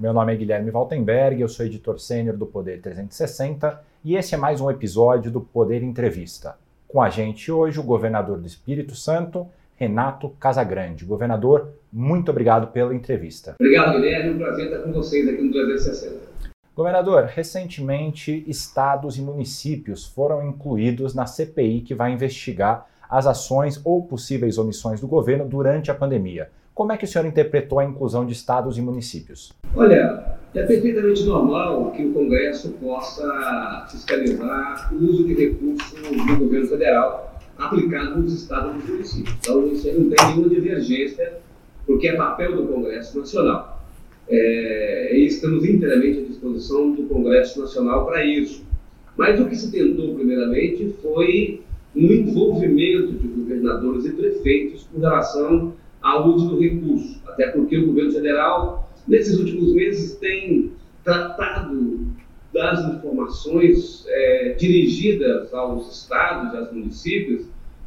Meu nome é Guilherme Valtenberg, eu sou editor sênior do Poder 360 e esse é mais um episódio do Poder Entrevista. Com a gente hoje o governador do Espírito Santo, Renato Casagrande. Governador, muito obrigado pela entrevista. Obrigado, Guilherme. Um prazer estar com vocês aqui no 360. Governador, recentemente estados e municípios foram incluídos na CPI que vai investigar as ações ou possíveis omissões do governo durante a pandemia. Como é que o senhor interpretou a inclusão de estados e municípios? Olha, é perfeitamente normal que o Congresso possa fiscalizar o uso de recursos do governo federal aplicado nos estados e municípios. Então, isso não tem nenhuma divergência, porque é papel do Congresso Nacional. É, e estamos inteiramente à disposição do Congresso Nacional para isso. Mas o que se tentou, primeiramente, foi um envolvimento de governadores e prefeitos com relação ao uso do recurso, até porque o governo federal, nesses últimos meses, tem tratado das informações é, dirigidas aos estados e aos municípios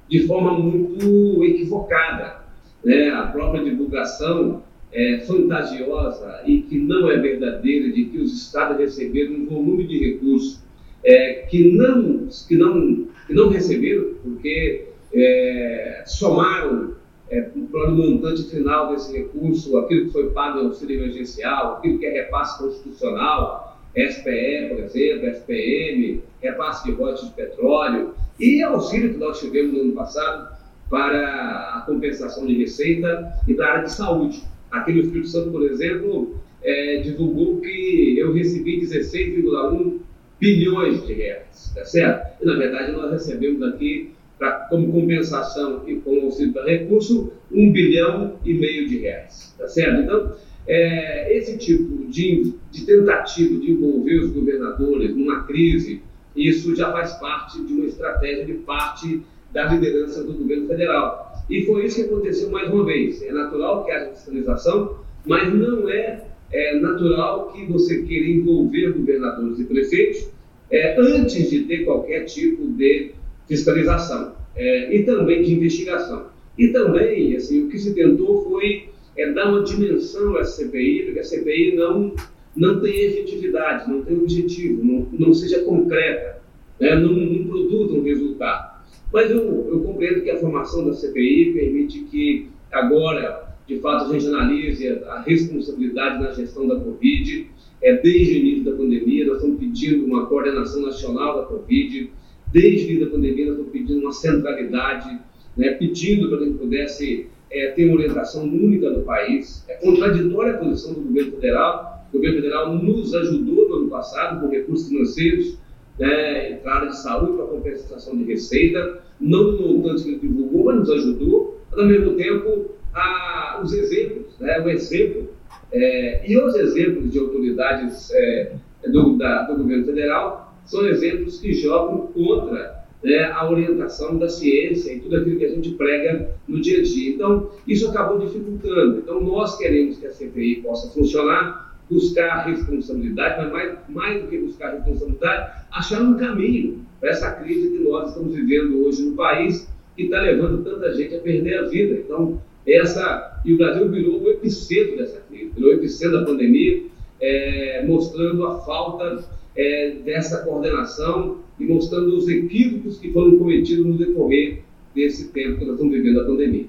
de forma muito equivocada. Né? A própria divulgação é, fantasiosa e que não é verdadeira de que os estados receberam um volume de recursos é, que, não, que, não, que não receberam, porque é, somaram é, o montante final desse recurso, aquilo que foi pago no auxílio emergencial, aquilo que é repasse constitucional, SPE, por exemplo, SPM, repasse de royalties de petróleo, e auxílio que nós tivemos no ano passado para a compensação de receita e para a área de saúde. Aqui no Espírito Santo, por exemplo, é, divulgou que eu recebi 16,1 bilhões de reais, tá certo? E, na verdade, nós recebemos aqui pra, como compensação e como auxílio para recurso, um bilhão e meio de reais, tá certo? Então, é, esse tipo de, de tentativa de envolver os governadores numa crise, isso já faz parte de uma estratégia de parte da liderança do governo federal. E foi isso que aconteceu mais uma vez. É natural que haja fiscalização, mas não é, é natural que você queira envolver governadores e prefeitos é, antes de ter qualquer tipo de fiscalização é, e também de investigação. E também, assim, o que se tentou foi é, dar uma dimensão à CPI, porque a CPI não, não tem efetividade, não tem objetivo, não, não seja concreta, né, não, não produza um resultado. Mas eu, eu compreendo que a formação da CPI permite que agora, de fato, a gente analise a responsabilidade na gestão da Covid, é, desde o início da pandemia, nós estamos pedindo uma coordenação nacional da Covid, desde da pandemia, nós estamos pedindo uma centralidade, né, pedindo para que a gente pudesse é, ter uma orientação única do país. É contraditória a posição do governo federal. O governo federal nos ajudou no ano passado com recursos financeiros, né, entrada de saúde para compensação de receita, não no montante que ele divulgou, mas nos ajudou. Mas, ao mesmo tempo, a, os exemplos, né, o exemplo é, e os exemplos de autoridades é, do, da, do governo federal são exemplos que jogam contra né, a orientação da ciência e tudo aquilo que a gente prega no dia a dia. Então, isso acabou dificultando. Então, nós queremos que a CPI possa funcionar, buscar responsabilidade, mas mais, mais do que buscar responsabilidade, achar um caminho para essa crise que nós estamos vivendo hoje no país, que está levando tanta gente a perder a vida. Então, essa e o Brasil virou o epicentro dessa crise, virou o epicentro da pandemia, é, mostrando a falta é, dessa coordenação e mostrando os equívocos que foram cometidos no decorrer desse tempo que nós estamos vivendo a pandemia.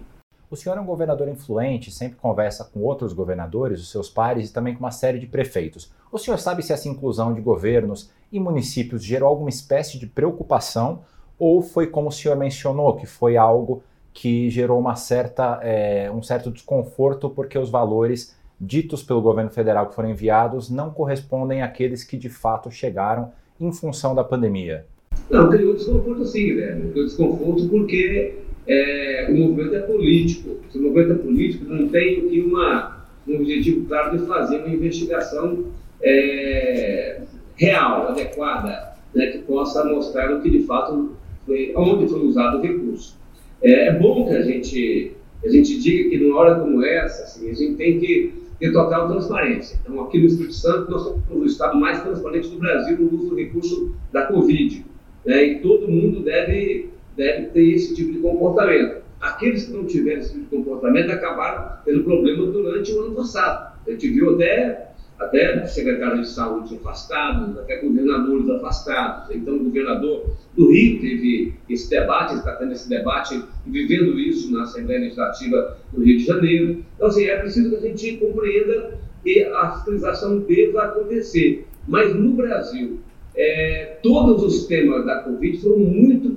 O senhor é um governador influente, sempre conversa com outros governadores, os seus pares e também com uma série de prefeitos. O senhor sabe se essa inclusão de governos e municípios gerou alguma espécie de preocupação ou foi como o senhor mencionou, que foi algo que gerou uma certa, é, um certo desconforto porque os valores ditos pelo governo federal que foram enviados não correspondem àqueles que de fato chegaram em função da pandemia? Não, criou desconforto sim, velho. Criou desconforto porque é, o movimento é político. Se o movimento é político, não tem aqui uma, um objetivo claro de fazer uma investigação é, real, adequada, né, que possa mostrar o que de fato foi, onde foi usado o recurso. É, é bom que a gente, a gente diga que numa hora como essa, assim, a gente tem que ter total transparência. Então, aqui no Espírito Santo, nós somos o estado mais transparente do Brasil no uso do recurso da Covid. Né? E todo mundo deve, deve ter esse tipo de comportamento. Aqueles que não tiveram esse tipo de comportamento acabaram tendo problema durante o ano passado. A gente viu até até secretários de saúde afastados, até governadores afastados. Então, o governador do Rio teve esse debate, está tendo esse debate vivendo isso na Assembleia Legislativa do Rio de Janeiro. Então, assim, é preciso que a gente compreenda que a fiscalização deva acontecer. Mas no Brasil, é, todos os temas da Covid foram muito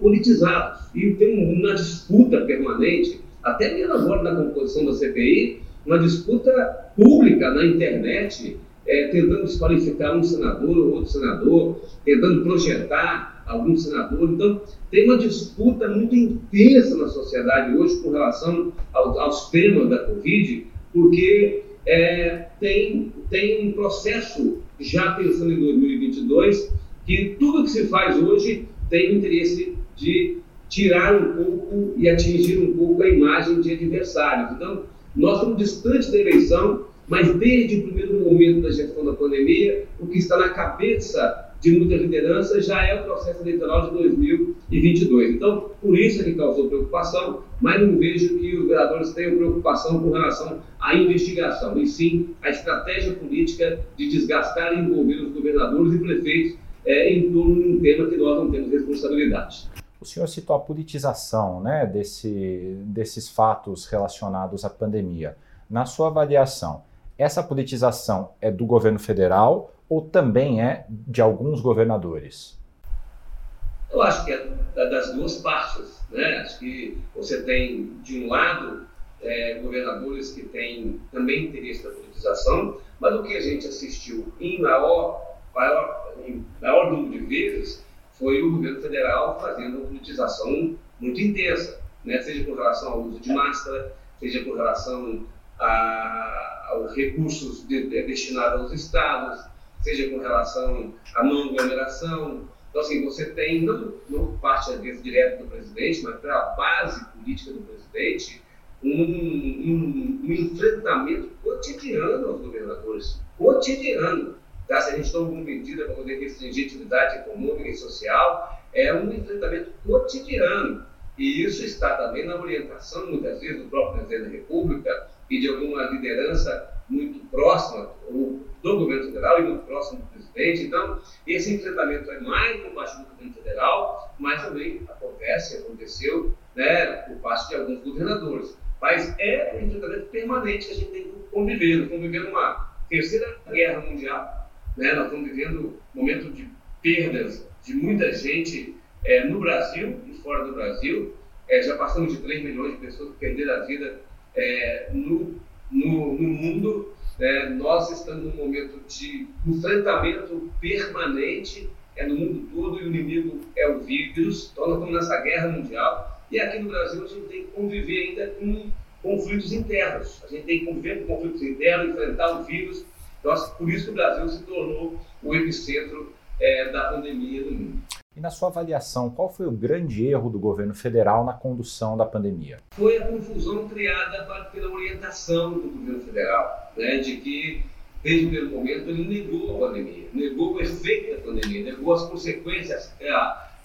politizados e tem uma disputa permanente, até mesmo agora na composição da CPI, uma disputa pública na internet, é, tentando desqualificar um senador ou outro senador, tentando projetar algum senador. Então, tem uma disputa muito intensa na sociedade hoje com relação ao, aos temas da Covid, porque é, tem, tem um processo, já pensando em 2022, que tudo que se faz hoje tem o interesse de tirar um pouco e atingir um pouco a imagem de adversários. Então, nós estamos distantes da eleição, mas desde o primeiro momento da gestão da pandemia, o que está na cabeça de muita liderança já é o processo eleitoral de 2022. Então, por isso é que causou preocupação, mas não vejo que os vereadores tenham preocupação com relação à investigação, e sim a estratégia política de desgastar e envolver os governadores e prefeitos é, em torno de um tema que nós não temos responsabilidade. O senhor citou a politização né, desse, desses fatos relacionados à pandemia. Na sua avaliação, essa politização é do governo federal ou também é de alguns governadores? Eu acho que é das duas partes. Né? Acho que você tem, de um lado, é, governadores que têm também interesse na politização, mas o que a gente assistiu em maior, maior, em maior número de vezes foi o governo federal fazendo uma politização muito intensa, né? seja com relação ao uso de máscara, seja com relação a, aos recursos de, de, destinados aos estados, seja com relação à não aglomeração. Então, assim, você tem, não, não parte, às vezes, direto do presidente, mas pela base política do presidente, um, um, um enfrentamento cotidiano aos governadores. Cotidiano tá? se a gente uma medida para poder restringir atividade econômica e social, é um enfrentamento cotidiano. E isso está também na orientação, muitas vezes, do próprio presidente da República e de alguma liderança muito próxima do governo federal e muito próximo do presidente. Então, esse enfrentamento é mais por parte do governo federal, mas também acontece, aconteceu, né, por parte de alguns governadores. Mas é um enfrentamento permanente que a gente tem que conviver, conviver numa terceira guerra mundial né? Nós estamos vivendo um momento de perdas de muita gente é, no Brasil e fora do Brasil. É, já passamos de 3 milhões de pessoas que perderam a vida é, no, no, no, mundo. É, nós estamos num momento de enfrentamento permanente é no mundo todo e o inimigo é o vírus. Então, nós estamos nessa guerra mundial. E aqui no Brasil, a gente tem que conviver ainda com conflitos internos. A gente tem que conviver com conflitos internos, enfrentar o vírus então, por isso o Brasil se tornou o epicentro é, da pandemia no mundo. E na sua avaliação, qual foi o grande erro do governo federal na condução da pandemia? Foi a confusão criada pela orientação do governo federal, né, de que, desde o primeiro momento, ele negou a pandemia, negou o efeito da pandemia, negou as consequências, é,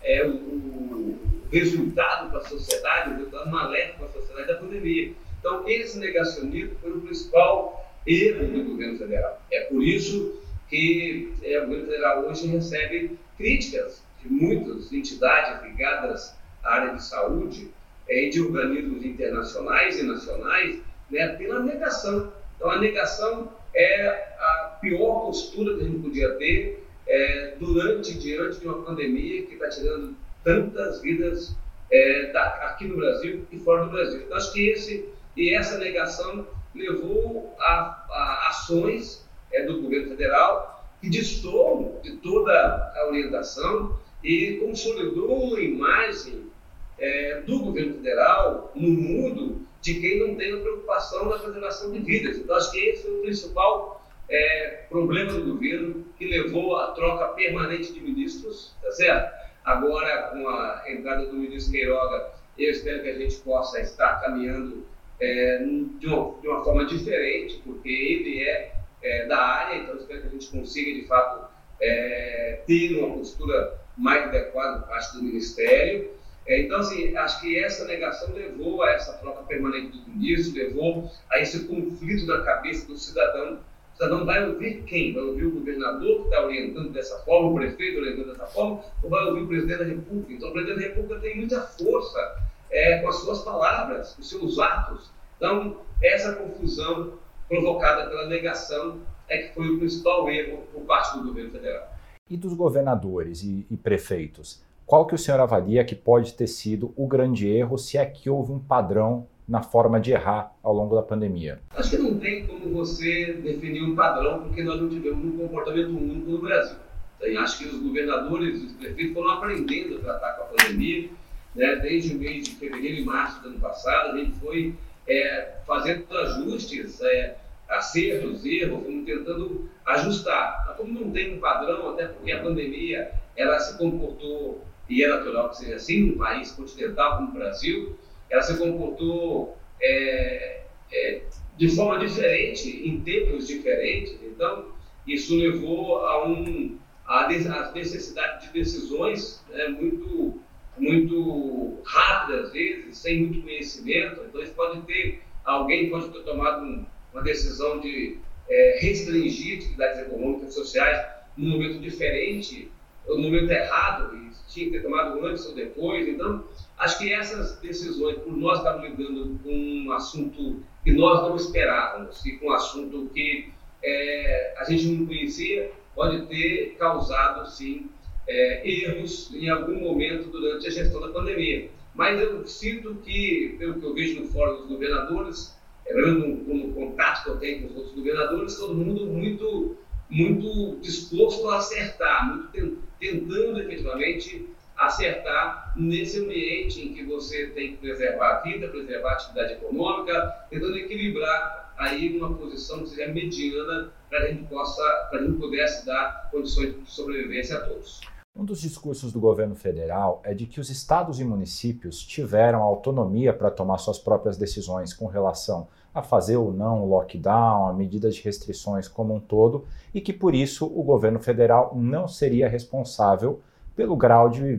é o, o, resultado para a sociedade, o resultado maléfico para a sociedade da pandemia. Então, esse negacionismo foi o principal erro do governo federal. É por isso que é, o governo federal hoje recebe críticas de muitas entidades ligadas à área de saúde é, e de organismos internacionais e nacionais né, pela negação. Então, a negação é a pior postura que a gente podia ter é, durante e diante de uma pandemia que está tirando tantas vidas é, da, aqui no Brasil e fora do Brasil. Então, acho que esse, e essa negação levou a, a ações é, do governo federal que destoam de toda a orientação e consolidou uma imagem é, do governo federal no mundo de quem não tem a preocupação na preservação de vidas. Então, acho que esse é o principal é, problema do governo que levou à troca permanente de ministros, tá certo? Agora, com a entrada do ministro Queiroga, eu espero que a gente possa estar caminhando é, de, uma, de, uma, forma diferente, porque ele é, é, da área, então espero que a gente consiga, de fato, é, ter uma postura mais adequada por parte do Ministério. É, então, assim, acho que essa negação levou a essa troca permanente do ministro, levou a esse conflito na cabeça do cidadão Você não vai ouvir quem? Vai ouvir o governador que está orientando dessa forma, o prefeito orientando dessa forma, ou vai ouvir o presidente da República? Então, o presidente da República tem muita força é, com as suas palavras, os seus atos. Então, essa confusão provocada pela negação é que foi o principal erro por parte do governo federal. E dos governadores e, e prefeitos? Qual que o senhor avalia que pode ter sido o grande erro, se é que houve um padrão na forma de errar ao longo da pandemia? Acho que não tem como você definir um padrão, porque nós não tivemos um comportamento único no Brasil. Então, acho que os governadores e os prefeitos foram aprendendo a tratar com a pandemia, né? desde o mês de fevereiro e março do ano passado, a gente foi é, fazendo ajustes, é, acertos, erros, fomos tentando ajustar. Mas como não tem um padrão, até porque a pandemia ela se comportou e é natural que seja assim, num país continental como o Brasil, ela se comportou é, é, de forma diferente, em tempos diferentes. Então, isso levou a, um, a, necessidade de decisões né, muito, muito rápidas, às vezes, sem muito conhecimento. Então, isso pode ter, alguém pode ter tomado um, uma decisão de é, restringir atividades econômicas e sociais num momento diferente, ou no momento errado, e tinha que ter tomado antes ou depois. Então, acho que essas decisões, por nós estarmos lidando com um assunto que nós não esperávamos e com um assunto que é, a gente não conhecia, pode ter causado, sim, é, erros em algum momento durante a gestão da pandemia. Mas eu sinto que, pelo que eu vejo no Fórum dos Governadores, é, no contato que eu tenho com os outros governadores, todo mundo muito, muito disposto a acertar, muito tentando efetivamente acertar nesse ambiente em que você tem que preservar a vida, preservar a atividade econômica, tentando equilibrar aí uma posição que seja mediana para a gente possa, para a gente pudesse dar condições de sobrevivência a todos. Um dos discursos do governo federal é de que os estados e municípios tiveram autonomia para tomar suas próprias decisões com relação a fazer ou não o lockdown, a medidas de restrições como um todo, e que por isso o governo federal não seria responsável pelo grau de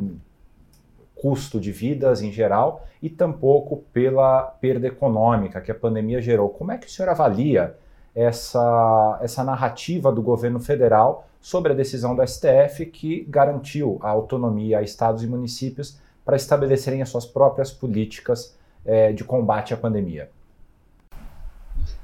custo de vidas em geral e tampouco pela perda econômica que a pandemia gerou. Como é que o senhor avalia essa, essa narrativa do governo federal sobre a decisão do STF que garantiu a autonomia a estados e municípios para estabelecerem as suas próprias políticas é, de combate à pandemia?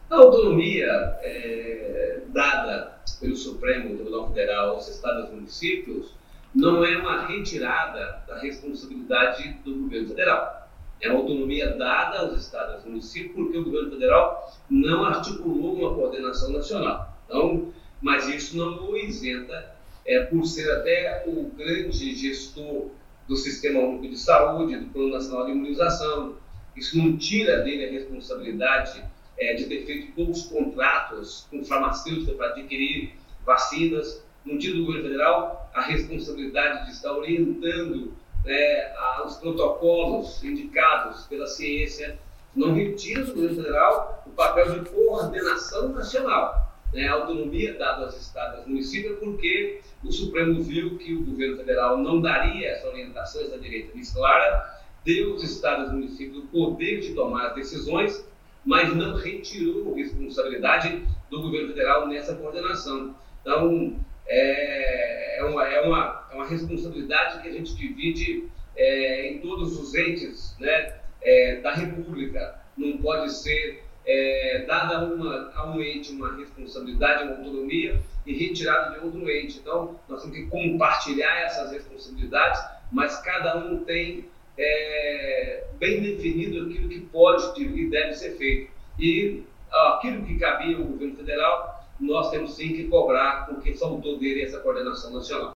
A autonomia é, dada pelo Supremo Tribunal Federal aos estados e municípios não é uma retirada da responsabilidade do governo federal. É autonomia dada aos estados e municípios porque o governo federal não articulou uma coordenação nacional. Então, mas isso não o isenta, é, por ser até o grande gestor do Sistema Único de Saúde, do Plano Nacional de Imunização. Isso não tira dele a responsabilidade é, de ter feito poucos contratos com farmacêuticas para adquirir vacinas. No dia do governo federal, a responsabilidade de estar orientando né, os protocolos indicados pela ciência não retira do governo federal o papel de coordenação nacional. Né, a autonomia dada aos estados e municípios, porque o Supremo viu que o governo federal não daria essa orientação, essa diretriz clara, deu aos estados e municípios o poder de tomar as decisões mas não retirou responsabilidade do governo federal nessa coordenação. Então, é, é, uma, é, uma, é uma responsabilidade que a gente divide é, em todos os entes né, é, da República. Não pode ser é, dada uma, a um ente uma responsabilidade, uma autonomia e retirada de outro ente. Então, nós temos que compartilhar essas responsabilidades, mas cada um tem é, bem definido aquilo que pode e deve ser feito. E aquilo que cabia ao governo federal, nós temos sim que cobrar, porque faltou dele essa coordenação nacional.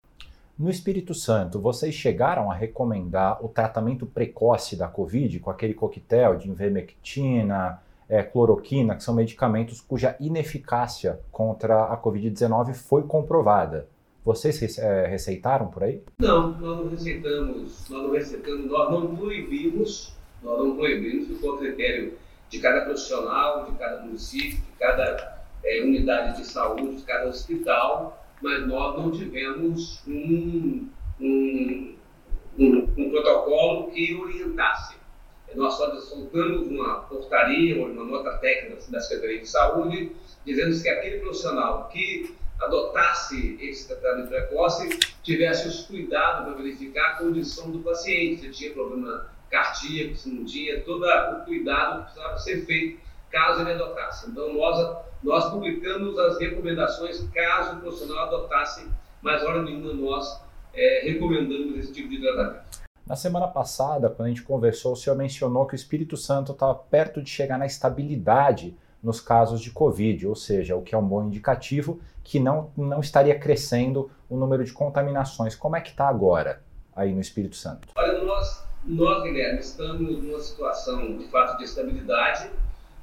No Espírito Santo, vocês chegaram a recomendar o tratamento precoce da Covid com aquele coquetel de invermectina, é, cloroquina, que são medicamentos cuja ineficácia contra a Covid-19 foi comprovada. Vocês é, receitaram por aí? Não, nós não receitamos, nós não receitamos, nós não proibimos, nós não proibimos, ficou a critério de cada profissional, de cada município, de cada é, unidade de saúde, de cada hospital, mas nós não tivemos um, um, um, um protocolo que orientasse. nós só soltamos uma portaria, uma nota técnica da Secretaria de Saúde, dizendo que aquele profissional que adotasse esse tratamento precoce tivesse os cuidados para verificar a condição do paciente, se tinha problema cardíaco, se não tinha, todo o cuidado que precisava ser feito caso ele adotasse. Então, nós, nós publicamos as recomendações caso o profissional adotasse, mas, hora nenhuma, nós é, recomendamos esse tipo de tratamento. Na semana passada, quando a gente conversou, o senhor mencionou que o Espírito Santo estava perto de chegar na estabilidade nos casos de Covid, ou seja, o que é um bom indicativo que não, não estaria crescendo o número de contaminações. Como é que está agora aí no Espírito Santo? Olha, nós, nós, Guilherme, estamos numa situação de fato de estabilidade.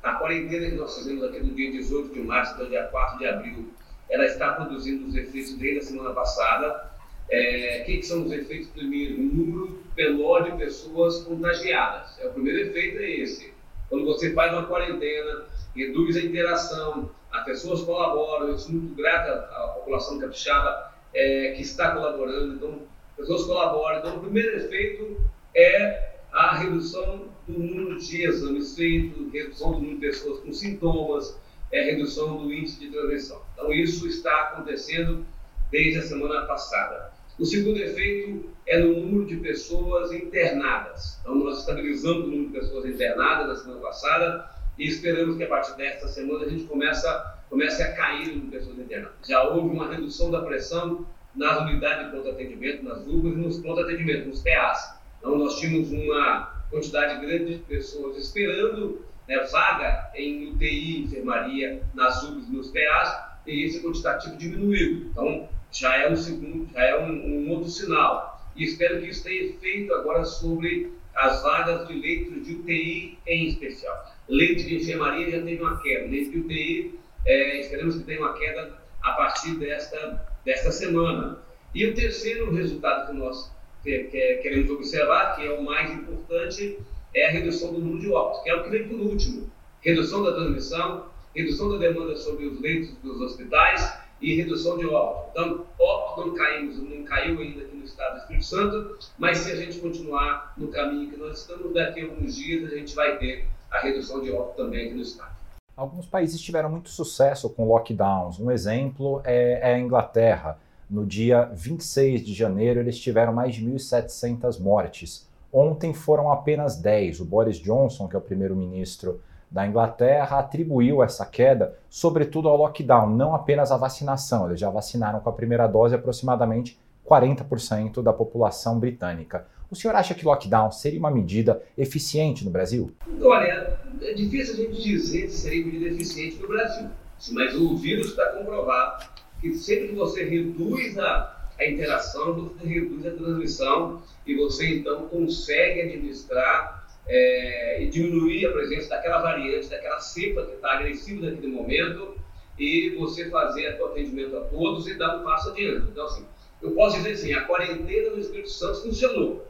A quarentena que nós fizemos aqui no dia 18 de março até o dia 4 de abril, ela está produzindo os efeitos desde a semana passada. É, o que, são os efeitos? Primeiro, um número menor de pessoas contagiadas. É, o primeiro efeito é esse. Quando você faz uma quarentena, reduz a interação, as pessoas colaboram, eu sou muito grato à, população capixaba é, que está colaborando, então, pessoas colaboram. Então, o primeiro efeito é a redução do número de exames feitos, redução do número de pessoas com sintomas, é, redução do índice de transmissão. Então, isso está acontecendo desde a semana passada. O segundo efeito é no número de pessoas internadas. Então, nós estabilizamos o número de pessoas internadas na semana passada e esperamos que a partir desta semana a gente comece, comece a cair o número de pessoas internadas. Já houve uma redução da pressão nas unidades de pronto-atendimento, nas UBAs e nos pronto-atendimento, nos PAs. Então, nós tínhamos uma quantidade grande de pessoas esperando né, vaga em UTI, enfermaria, nas UBAs e nos PAs, e esse quantitativo diminuiu. Então, já é um segundo, já é um, um outro sinal. E espero que isso tenha efeito agora sobre as vagas de leitos de UTI em especial. Leite de enfermaria já teve uma queda, leite de UTI é, esperamos que tenha uma queda a partir desta, desta semana. E o terceiro resultado que nós queremos observar, que é o mais importante, é a redução do número de óbitos, que é o que vem por último. Redução da transmissão, redução da demanda sobre os leitos dos hospitais e redução de óbito. Então, óbito não, caímos, não caiu ainda aqui no estado do Espírito Santo, mas se a gente continuar no caminho que nós estamos, daqui a alguns dias a gente vai ter a redução de óbito também aqui no estado. Alguns países tiveram muito sucesso com lockdowns. Um exemplo é, é a Inglaterra. No dia 26 de janeiro, eles tiveram mais de 1.700 mortes. Ontem foram apenas 10. O Boris Johnson, que é o primeiro-ministro da Inglaterra atribuiu essa queda, sobretudo ao lockdown, não apenas à vacinação. Eles já vacinaram com a primeira dose aproximadamente 40% da população britânica. O senhor acha que lockdown seria uma medida eficiente no Brasil? Olha, é difícil a gente dizer se seria medida eficiente no Brasil, mas o vírus está comprovado que sempre que você reduz a, a interação, você reduz a transmissão e você então consegue administrar é, e diminuir a presença daquela variante, daquela cepa que está agressiva naquele momento e você fazer o atendimento a todos e dar um passo adiante. Então, assim, eu posso dizer assim, a quarentena no Espírito Santo funcionou.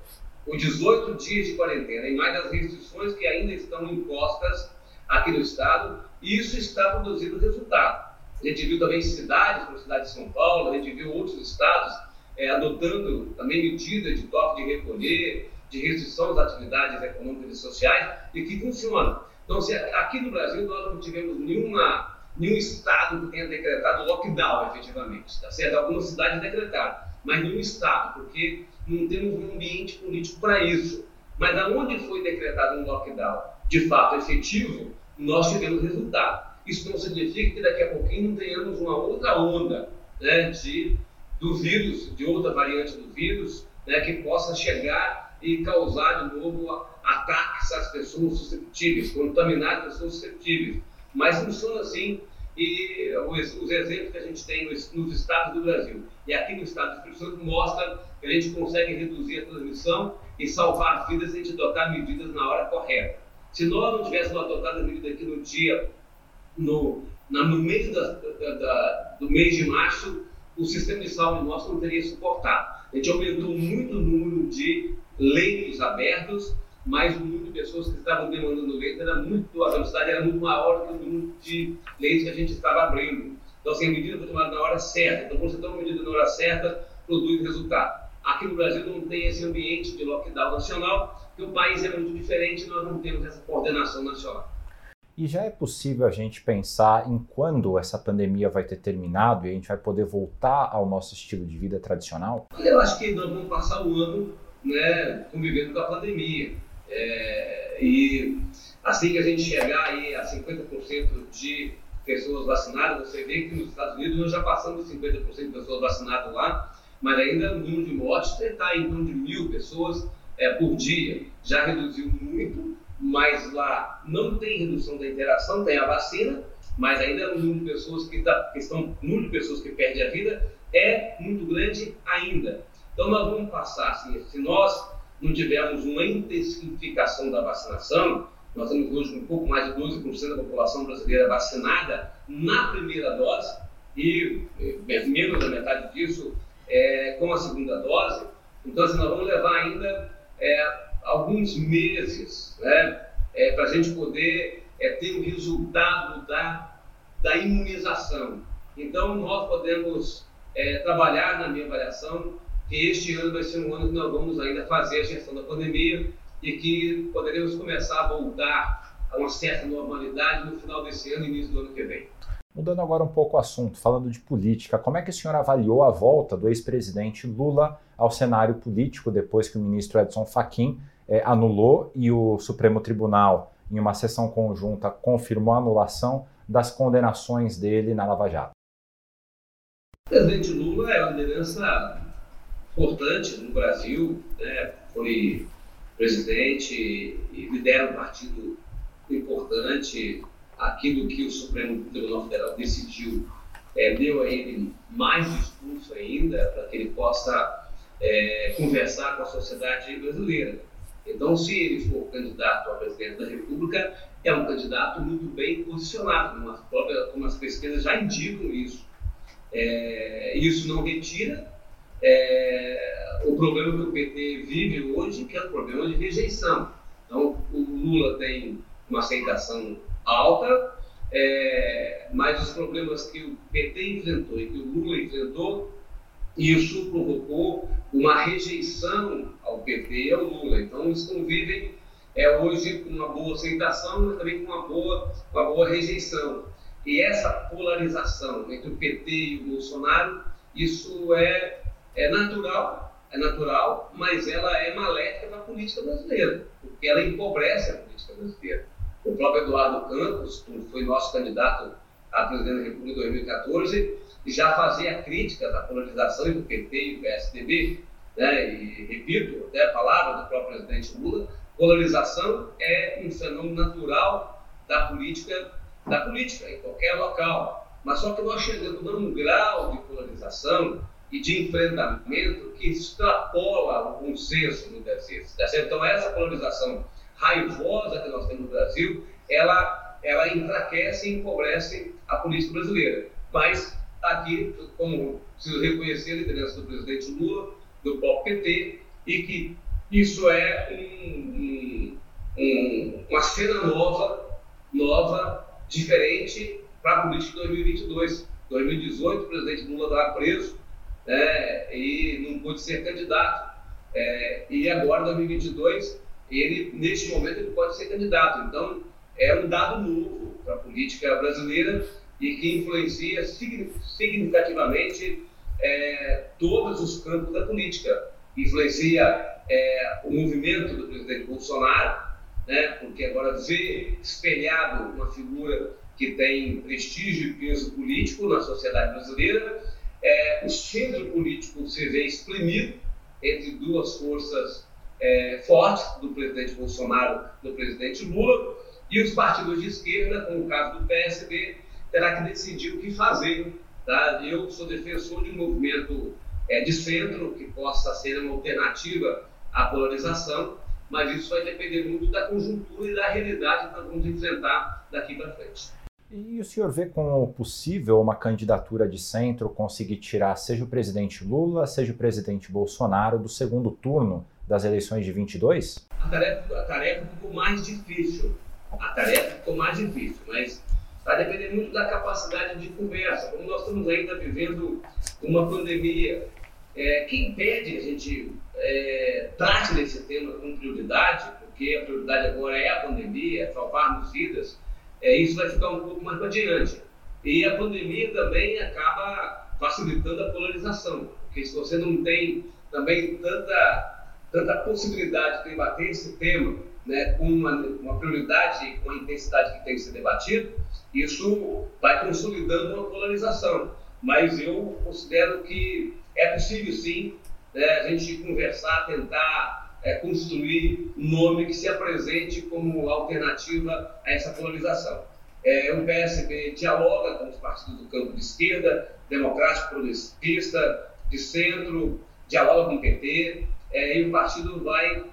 Os 18 dias de quarentena, e mais as restrições que ainda estão impostas aqui no Estado, isso está produzindo resultado. A gente viu também cidades, como a cidade de São Paulo, a gente viu outros estados é, adotando também medidas de toque de recolher, de restrição das atividades econômicas e sociais e que funciona. Então, se aqui no Brasil nós não tivemos nenhuma, nenhum estado que tenha decretado lockdown efetivamente, tá certo? Algumas cidades decretaram, mas nenhum estado, porque não temos um ambiente político para isso. Mas aonde foi decretado um lockdown de fato efetivo, nós tivemos resultado. Isso não significa que daqui a pouquinho não tenhamos uma outra onda né, de, do vírus, de outra variante do vírus, né, que possa chegar e causar de novo ataques às pessoas susceptíveis, contaminar as pessoas susceptíveis. Mas funciona assim e os, os, exemplos que a gente tem nos, nos, estados do Brasil e aqui no estado do Espírito Santo mostram que a gente consegue reduzir a transmissão e salvar vidas se a gente adotar medidas na hora correta. Se nós não tivéssemos adotado a medida aqui no dia, no, na, no mês da, da, da, do mês de março, o sistema de saúde nosso não teria suportado. A gente aumentou muito o número de leitos abertos, mas o número de pessoas que estavam demandando leito era muito, a velocidade era muito maior do que o número de leitos que a gente estava abrindo. Então, assim, a medida foi tomada na hora certa. Então, quando você toma uma medida na hora certa, produz resultado. Aqui no Brasil não tem esse ambiente de lockdown nacional, porque o país é muito diferente nós não temos essa coordenação nacional. E já é possível a gente pensar em quando essa pandemia vai ter terminado e a gente vai poder voltar ao nosso estilo de vida tradicional? Eu acho que nós vamos passar o ano né, convivendo com a pandemia. É, e assim que a gente chegar aí a 50% de pessoas vacinadas, você vê que nos Estados Unidos nós já passamos de 50% de pessoas vacinadas lá, mas ainda o número de mortes está em torno de mil pessoas é, por dia. Já reduziu muito, mas lá não tem redução da interação, tem a vacina, mas ainda o número de pessoas que, tá, estão, número de pessoas que perdem a vida é muito grande ainda. Então nós vamos passar, assim, se nós não tivermos uma intensificação da vacinação, nós temos hoje um pouco mais de 12% da população brasileira vacinada na primeira dose e menos da metade disso é, com a segunda dose. Então, assim, nós vamos levar ainda é, alguns meses né, é, para a gente poder é, ter o resultado da, da imunização. Então, nós podemos é, trabalhar, na minha avaliação, que este ano vai ser um ano que nós vamos ainda fazer a gestão da pandemia e que poderemos começar a voltar a uma certa normalidade no final desse ano e início do ano que vem. Mudando agora um pouco o assunto, falando de política, como é que o senhor avaliou a volta do ex-presidente Lula ao cenário político depois que o ministro Edson Fachin é, anulou e o Supremo Tribunal, em uma sessão conjunta, confirmou a anulação das condenações dele na Lava Jato? O presidente Lula é uma liderança importante no Brasil, né? foi presidente e lidera um partido importante. Aquilo que o Supremo Tribunal Federal decidiu é, deu a ele mais discurso ainda para que ele possa é, conversar com a sociedade brasileira. Então, se ele for candidato a presidente da República, é um candidato muito bem posicionado, como as, próprias, como as pesquisas já indicam isso. É, isso não retira é, o problema que o PT vive hoje, que é o problema de rejeição. Então, o Lula tem uma aceitação alta, é, mas os problemas que o PT enfrentou e que o Lula enfrentou, isso provocou uma rejeição ao PT e ao Lula. Então, eles convivem é, hoje com uma boa aceitação, mas também com uma boa, uma boa rejeição. E essa polarização entre o PT e o Bolsonaro, isso é é natural, é natural, mas ela é maléfica para a política brasileira, porque ela empobrece a política brasileira. O próprio Eduardo Campos, que foi nosso candidato a presidente da República em 2014, já fazia crítica da polarização entre o PT e o PSDB, né? e repito até a palavra do próprio presidente Lula, polarização é um fenômeno natural da política, da política em qualquer local. Mas só que nós chegamos a um grau de polarização e de enfrentamento que extrapola o consenso no Brasil. Tá então, essa polarização raivosa que nós temos no Brasil, ela, ela enfraquece e empobrece a política brasileira. Mas aqui, como preciso reconhecer a liderança do presidente Lula, do próprio PT, e que isso é um, um, uma cena nova, nova, diferente para a política de 2022. 2018, o presidente Lula estava preso, né, e não pôde ser candidato. É, e agora, em 2022, ele, neste momento, ele pode ser candidato. Então, é um dado novo para a política brasileira e que influencia significativamente é, todos os campos da política. Influencia é, o movimento do presidente Bolsonaro, né, porque agora vê espelhado uma figura que tem prestígio e peso político na sociedade brasileira é, o centro político se vê exprimido entre duas forças é, fortes, do presidente Bolsonaro e do presidente Lula, e os partidos de esquerda, como o caso do PSB, terá que decidir o que fazer. Tá? Eu sou defensor de um movimento é, de centro que possa ser uma alternativa à polarização, mas isso vai depender muito da conjuntura e da realidade que nós vamos enfrentar daqui para frente. E o senhor vê como possível uma candidatura de centro conseguir tirar seja o presidente Lula, seja o presidente Bolsonaro do segundo turno das eleições de 22? A tarefa, a tarefa ficou mais difícil. A tarefa ficou mais difícil, mas vai depender muito da capacidade de conversa. Como nós estamos ainda vivendo uma pandemia é, que impede que a gente é, trate desse tema com prioridade, porque a prioridade agora é a pandemia, é salvarmos vidas, é, isso vai ficar um pouco mais adiante. E a pandemia também acaba facilitando a polarização, porque se você não tem também tanta, tanta possibilidade de debater esse tema né, com uma, uma prioridade, com a intensidade que tem que ser debatido, isso vai consolidando uma polarização. Mas eu considero que é possível sim né, a gente conversar, tentar é, construir um nome que se apresente como alternativa a essa polarização. É, o PSB dialoga com os partidos do campo de esquerda, democrático, progressista, de centro, dialoga com o PT, é, e o partido vai,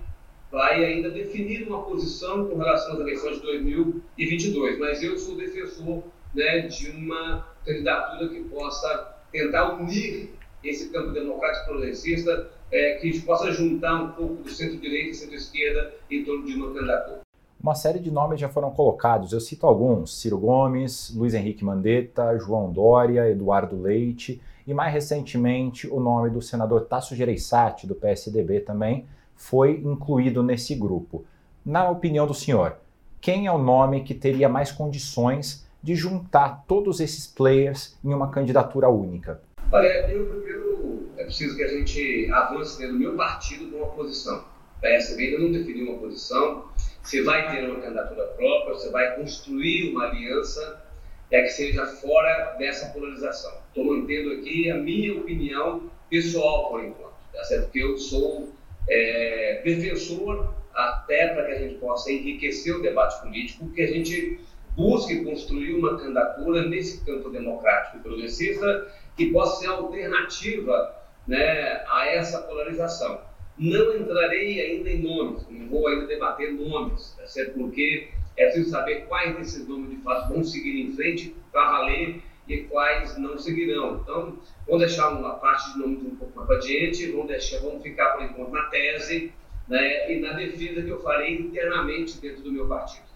vai ainda definir uma posição com relação às eleições de 2022. Mas eu sou defensor né, de uma candidatura que possa tentar unir esse campo democrático progressista, é, que possa juntar um pouco do centro-direita e centro-esquerda em torno de uma candidatura. Uma série de nomes já foram colocados, eu cito alguns: Ciro Gomes, Luiz Henrique Mandetta, João Dória, Eduardo Leite e mais recentemente o nome do senador Tasso Gereissati, do PSDB também, foi incluído nesse grupo. Na opinião do senhor, quem é o nome que teria mais condições de juntar todos esses players em uma candidatura única? Olha, eu primeiro é preciso que a gente avance dentro do meu partido com uma posição. O PSB ainda não definiu uma posição. Você vai ter uma candidatura própria, você vai construir uma aliança é que seja fora dessa polarização. Estou mantendo aqui a minha opinião pessoal por enquanto, tá certo? Porque eu sou é, defensor até para que a gente possa enriquecer o debate político, que a gente busque construir uma candidatura nesse campo democrático e progressista que possa ser alternativa né, a essa polarização. Não entrarei ainda em nomes, não vou ainda debater nomes, tá certo? porque é preciso saber quais desses nomes de fato vão seguir em frente para valer e quais não seguirão. Então, vamos deixar uma parte de nomes um pouco mais adiante, vamos, deixar, vamos ficar por enquanto na tese né, e na defesa que eu farei internamente dentro do meu partido.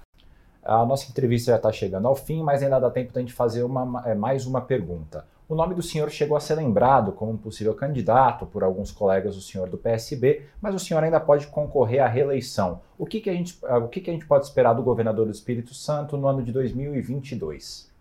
A nossa entrevista já está chegando ao fim, mas ainda dá tempo da gente fazer uma, é, mais uma pergunta. O nome do senhor chegou a ser lembrado como um possível candidato por alguns colegas do senhor do PSB, mas o senhor ainda pode concorrer à reeleição. O que, que, a, gente, o que, que a gente pode esperar do governador do Espírito Santo no ano de 2022?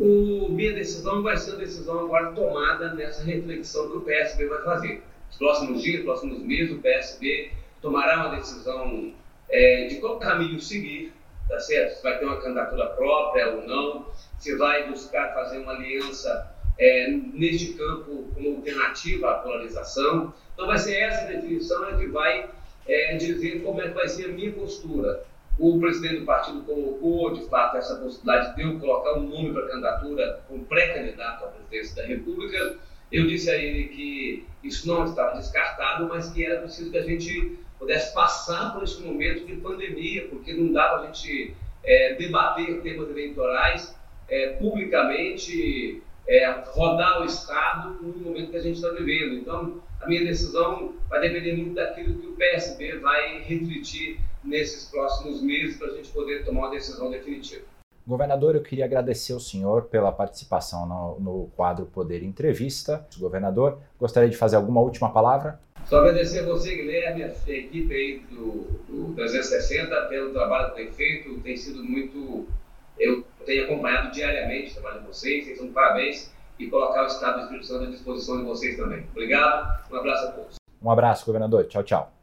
O, minha decisão vai ser a decisão agora tomada nessa reflexão que o PSB vai fazer. Nos próximos dias, próximos meses, o PSB tomará uma decisão é, de qual caminho seguir tá certo? Se vai ter uma candidatura própria ou não, se vai buscar fazer uma aliança é, neste campo como alternativa à polarização. Então vai ser essa definição que vai é, dizer como é que vai ser a minha postura. O presidente do partido colocou, de fato, essa possibilidade de eu colocar um nome para candidatura como pré-candidato à presidência da República. Eu disse a ele que isso não estava descartado, mas que era preciso que a gente pudesse passar por esse momento de pandemia, porque não dá para a gente é, debater temas eleitorais é, publicamente, é, rodar o Estado no momento que a gente está vivendo. Então, a minha decisão vai depender muito daquilo que o PSB vai refletir nesses próximos meses para a gente poder tomar uma decisão definitiva. Governador, eu queria agradecer ao senhor pela participação no, no quadro Poder Entrevista. Governador, gostaria de fazer alguma última palavra? Só agradecer a você, Guilherme, a equipe aí do, do 360 pelo trabalho que tem feito. Tem sido muito. Eu tenho acompanhado diariamente o trabalho de vocês, vocês são parabéns e colocar o Estado do Espírito Santo à disposição de vocês também. Obrigado, um abraço a todos. Um abraço, governador. Tchau, tchau.